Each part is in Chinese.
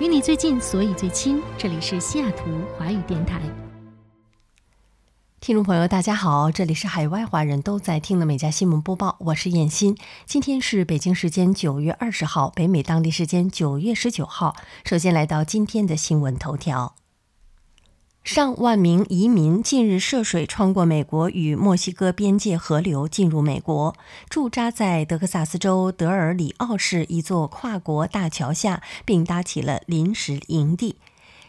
与你最近，所以最亲。这里是西雅图华语电台。听众朋友，大家好，这里是海外华人都在听的美家新闻播报，我是燕欣。今天是北京时间九月二十号，北美当地时间九月十九号。首先来到今天的新闻头条。上万名移民近日涉水穿过美国与墨西哥边界河流进入美国，驻扎在德克萨斯州德尔里奥市一座跨国大桥下，并搭起了临时营地。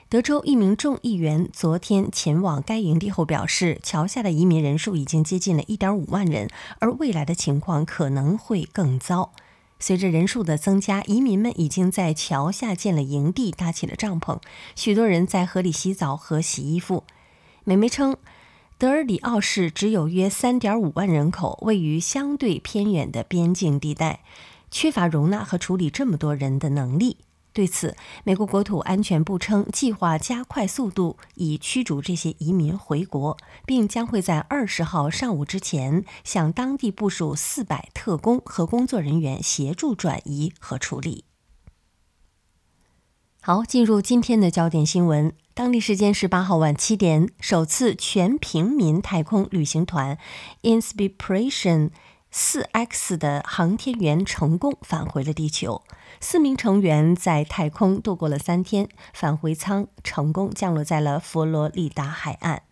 德州一名众议员昨天前往该营地后表示，桥下的移民人数已经接近了一点五万人，而未来的情况可能会更糟。随着人数的增加，移民们已经在桥下建了营地，搭起了帐篷。许多人在河里洗澡和洗衣服。美媒称，德尔里奥市只有约3.5万人口，位于相对偏远的边境地带，缺乏容纳和处理这么多人的能力。对此，美国国土安全部称，计划加快速度以驱逐这些移民回国，并将会在二十号上午之前向当地部署四百特工和工作人员协助转移和处理。好，进入今天的焦点新闻。当地时间十八号晚七点，首次全平民太空旅行团 Inspiration 四 X 的航天员成功返回了地球。四名成员在太空度过了三天，返回舱成功降落在了佛罗里达海岸。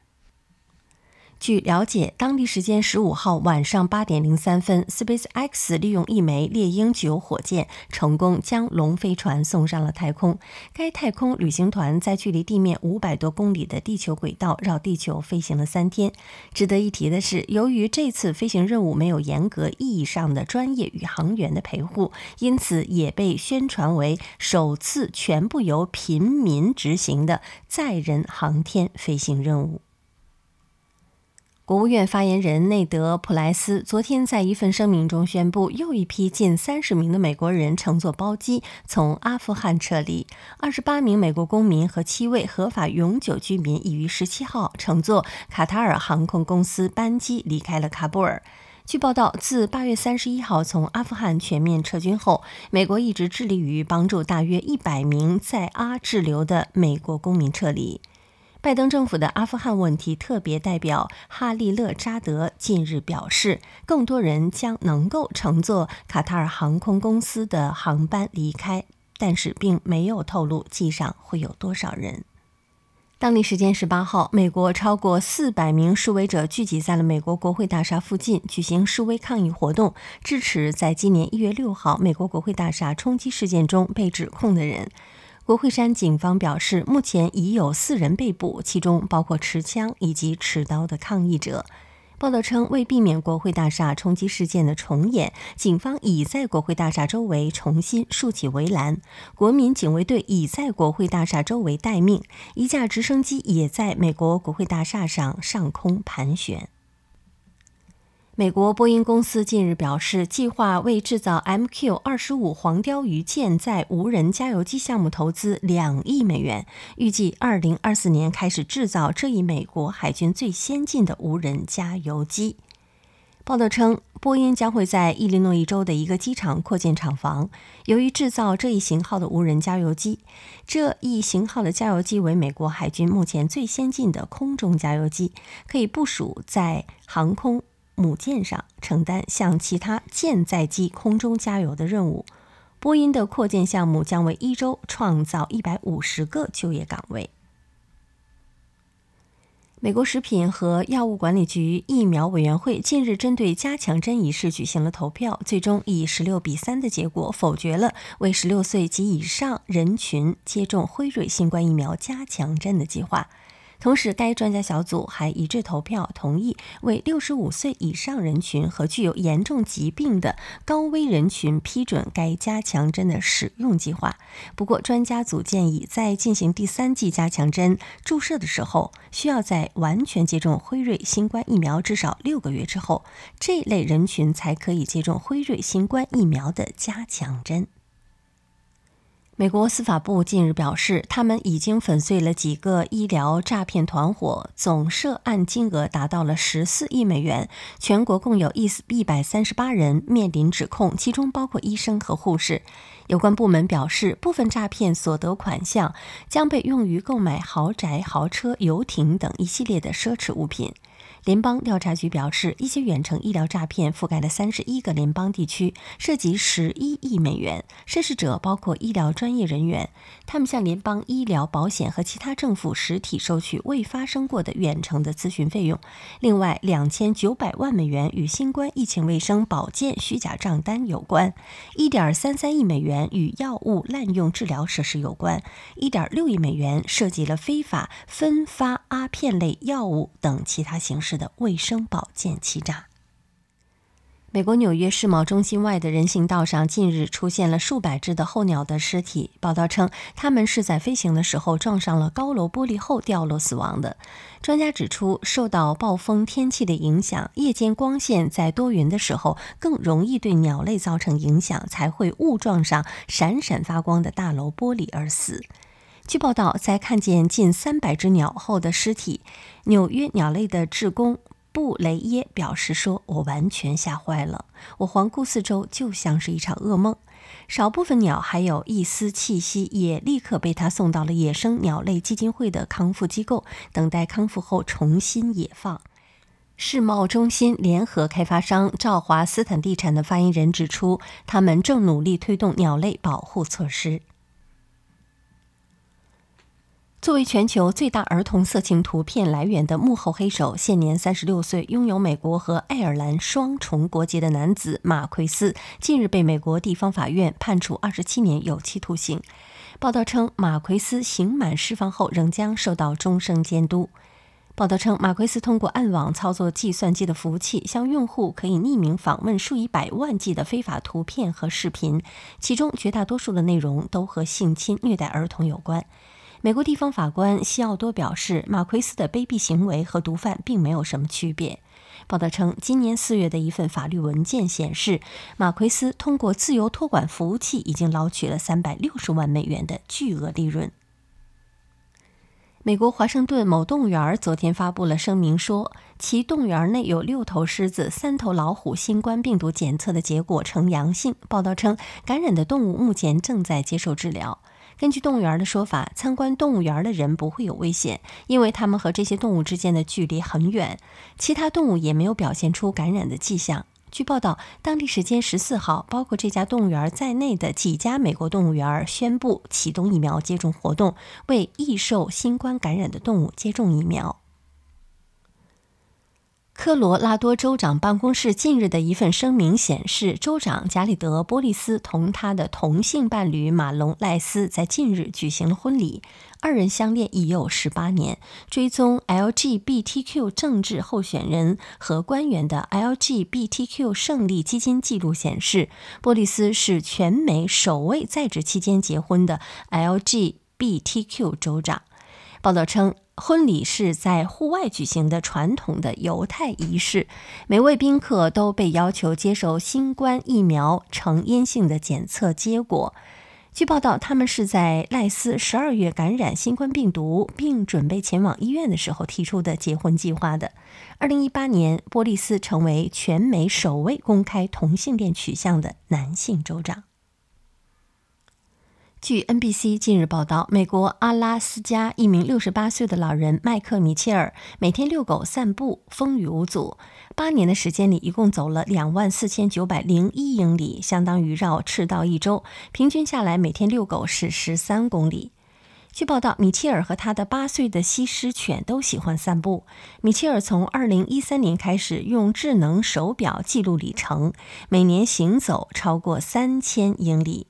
据了解，当地时间十五号晚上八点零三分，SpaceX 利用一枚猎鹰九火箭成功将龙飞船送上了太空。该太空旅行团在距离地面五百多公里的地球轨道绕地球飞行了三天。值得一提的是，由于这次飞行任务没有严格意义上的专业宇航员的陪护，因此也被宣传为首次全部由平民执行的载人航天飞行任务。国务院发言人内德·普莱斯昨天在一份声明中宣布，又一批近三十名的美国人乘坐包机从阿富汗撤离。二十八名美国公民和七位合法永久居民已于十七号乘坐卡塔尔航空公司班机离开了喀布尔。据报道，自八月三十一号从阿富汗全面撤军后，美国一直致力于帮助大约一百名在阿滞留的美国公民撤离。拜登政府的阿富汗问题特别代表哈利勒扎德近日表示，更多人将能够乘坐卡塔尔航空公司的航班离开，但是并没有透露机上会有多少人。当地时间十八号，美国超过四百名示威者聚集在了美国国会大厦附近举行示威抗议活动，支持在今年一月六号美国国会大厦冲击事件中被指控的人。国会山警方表示，目前已有四人被捕，其中包括持枪以及持刀的抗议者。报道称，为避免国会大厦冲击事件的重演，警方已在国会大厦周围重新竖起围栏。国民警卫队已在国会大厦周围待命，一架直升机也在美国国会大厦上上空盘旋。美国波音公司近日表示，计划为制造 MQ 二十五黄貂鱼舰载无人加油机项目投资两亿美元，预计二零二四年开始制造这一美国海军最先进的无人加油机。报道称，波音将会在伊利诺伊州的一个机场扩建厂房，由于制造这一型号的无人加油机，这一型号的加油机为美国海军目前最先进的空中加油机，可以部署在航空。母舰上承担向其他舰载机空中加油的任务。波音的扩建项目将为一周创造一百五十个就业岗位。美国食品和药物管理局疫苗委员会近日针对加强针一事举行了投票，最终以十六比三的结果否决了为十六岁及以上人群接种辉瑞新冠疫苗加强针的计划。同时，该专家小组还一致投票同意为六十五岁以上人群和具有严重疾病的高危人群批准该加强针的使用计划。不过，专家组建议在进行第三剂加强针注射的时候，需要在完全接种辉瑞新冠疫苗至少六个月之后，这类人群才可以接种辉瑞新冠疫苗的加强针。美国司法部近日表示，他们已经粉碎了几个医疗诈骗团伙，总涉案金额达到了十四亿美元。全国共有一一百三十八人面临指控，其中包括医生和护士。有关部门表示，部分诈骗所得款项将被用于购买豪宅、豪车、游艇等一系列的奢侈物品。联邦调查局表示，一些远程医疗诈骗覆盖了三十一个联邦地区，涉及十一亿美元。涉事者包括医疗专业人员，他们向联邦医疗保险和其他政府实体收取未发生过的远程的咨询费用。另外，两千九百万美元与新冠疫情卫生保健虚假账单有关，一点三三亿美元与药物滥用治疗设施有关，一点六亿美元涉及了非法分发阿片类药物等其他形式。是的，卫生保健欺诈。美国纽约世贸中心外的人行道上近日出现了数百只的候鸟的尸体。报道称，它们是在飞行的时候撞上了高楼玻璃后掉落死亡的。专家指出，受到暴风天气的影响，夜间光线在多云的时候更容易对鸟类造成影响，才会误撞上闪闪发光的大楼玻璃而死。据报道，在看见近三百只鸟后的尸体，纽约鸟类的志工布雷耶表示说：“我完全吓坏了，我环顾四周，就像是一场噩梦。少部分鸟还有一丝气息，也立刻被他送到了野生鸟类基金会的康复机构，等待康复后重新野放。”世贸中心联合开发商兆华斯坦地产的发言人指出，他们正努力推动鸟类保护措施。作为全球最大儿童色情图片来源的幕后黑手，现年三十六岁、拥有美国和爱尔兰双重国籍的男子马奎斯，近日被美国地方法院判处二十七年有期徒刑。报道称，马奎斯刑满释放后仍将受到终生监督。报道称，马奎斯通过暗网操作计算机的服务器，向用户可以匿名访问数以百万计的非法图片和视频，其中绝大多数的内容都和性侵、虐待儿童有关。美国地方法官西奥多表示，马奎斯的卑鄙行为和毒贩并没有什么区别。报道称，今年四月的一份法律文件显示，马奎斯通过自由托管服务器已经捞取了三百六十万美元的巨额利润。美国华盛顿某动物园昨天发布了声明，说其动物园内有六头狮子、三头老虎新冠病毒检测的结果呈阳性。报道称，感染的动物目前正在接受治疗。根据动物园的说法，参观动物园的人不会有危险，因为他们和这些动物之间的距离很远。其他动物也没有表现出感染的迹象。据报道，当地时间十四号，包括这家动物园在内的几家美国动物园宣布启动疫苗接种活动，为易受新冠感染的动物接种疫苗。科罗拉多州长办公室近日的一份声明显示，州长加里德·波利斯同他的同性伴侣马龙·赖斯在近日举行了婚礼。二人相恋已有十八年。追踪 LGBTQ 政治候选人和官员的 LGBTQ 胜利基金记录显示，波利斯是全美首位在职期间结婚的 LGBTQ 州长。报道称。婚礼是在户外举行的传统的犹太仪式，每位宾客都被要求接受新冠疫苗呈阴性的检测结果。据报道，他们是在赖斯十二月感染新冠病毒并准备前往医院的时候提出的结婚计划的。二零一八年，波利斯成为全美首位公开同性恋取向的男性州长。据 NBC 近日报道，美国阿拉斯加一名68岁的老人麦克米切尔每天遛狗散步，风雨无阻。八年的时间里，一共走了2万4901英里，相当于绕赤道一周。平均下来，每天遛狗是13公里。据报道，米切尔和他的八岁的西施犬都喜欢散步。米切尔从2013年开始用智能手表记录里程，每年行走超过3000英里。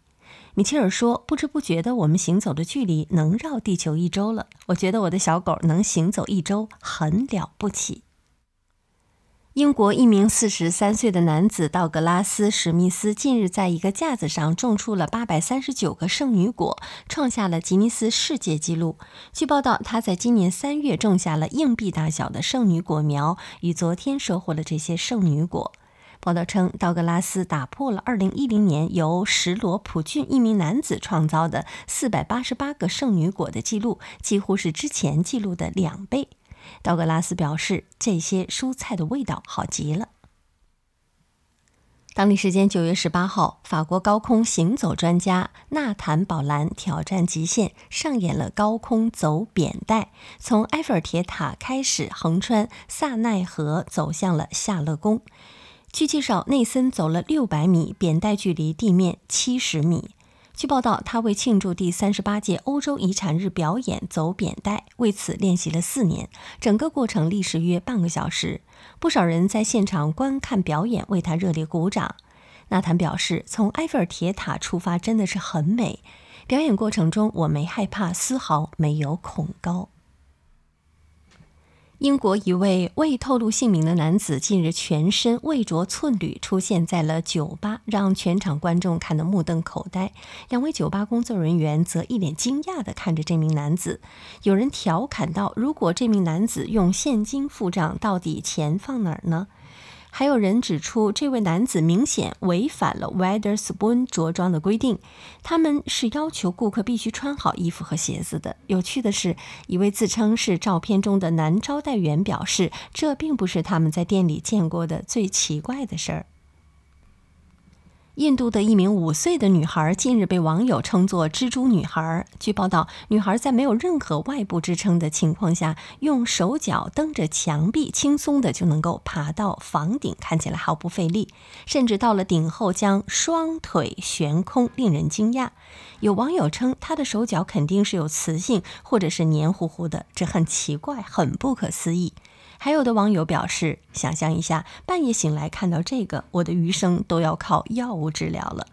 米切尔说：“不知不觉的，我们行走的距离能绕地球一周了。我觉得我的小狗能行走一周很了不起。”英国一名四十三岁的男子道格拉斯·史密斯近日在一个架子上种出了八百三十九个圣女果，创下了吉尼斯世界纪录。据报道，他在今年三月种下了硬币大小的圣女果苗，与昨天收获了这些圣女果。报道称，道格拉斯打破了2010年由什罗普郡一名男子创造的488个圣女果的记录，几乎是之前记录的两倍。道格拉斯表示，这些蔬菜的味道好极了。当地时间9月18号，法国高空行走专家纳坦·宝兰挑战极限，上演了高空走扁带，从埃菲尔铁塔开始，横穿萨奈河，走向了夏勒宫。据介绍，内森走了六百米，扁带距离地面七十米。据报道，他为庆祝第三十八届欧洲遗产日表演走扁带，为此练习了四年，整个过程历时约半个小时。不少人在现场观看表演，为他热烈鼓掌。纳坦表示，从埃菲尔铁塔出发真的是很美。表演过程中，我没害怕，丝毫没有恐高。英国一位未透露姓名的男子近日全身未着寸缕出现在了酒吧，让全场观众看得目瞪口呆。两位酒吧工作人员则一脸惊讶地看着这名男子。有人调侃道：“如果这名男子用现金付账，到底钱放哪儿呢？”还有人指出，这位男子明显违反了 Weather Spoon 着装的规定，他们是要求顾客必须穿好衣服和鞋子的。有趣的是，一位自称是照片中的男招待员表示，这并不是他们在店里见过的最奇怪的事儿。印度的一名五岁的女孩近日被网友称作“蜘蛛女孩”。据报道，女孩在没有任何外部支撑的情况下，用手脚蹬着墙壁，轻松的就能够爬到房顶，看起来毫不费力。甚至到了顶后，将双腿悬空，令人惊讶。有网友称，她的手脚肯定是有磁性，或者是黏糊糊的，这很奇怪，很不可思议。还有的网友表示，想象一下，半夜醒来看到这个，我的余生都要靠药物治疗了。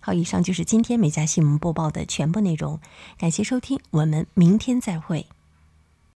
好，以上就是今天美家新闻播报的全部内容，感谢收听，我们明天再会。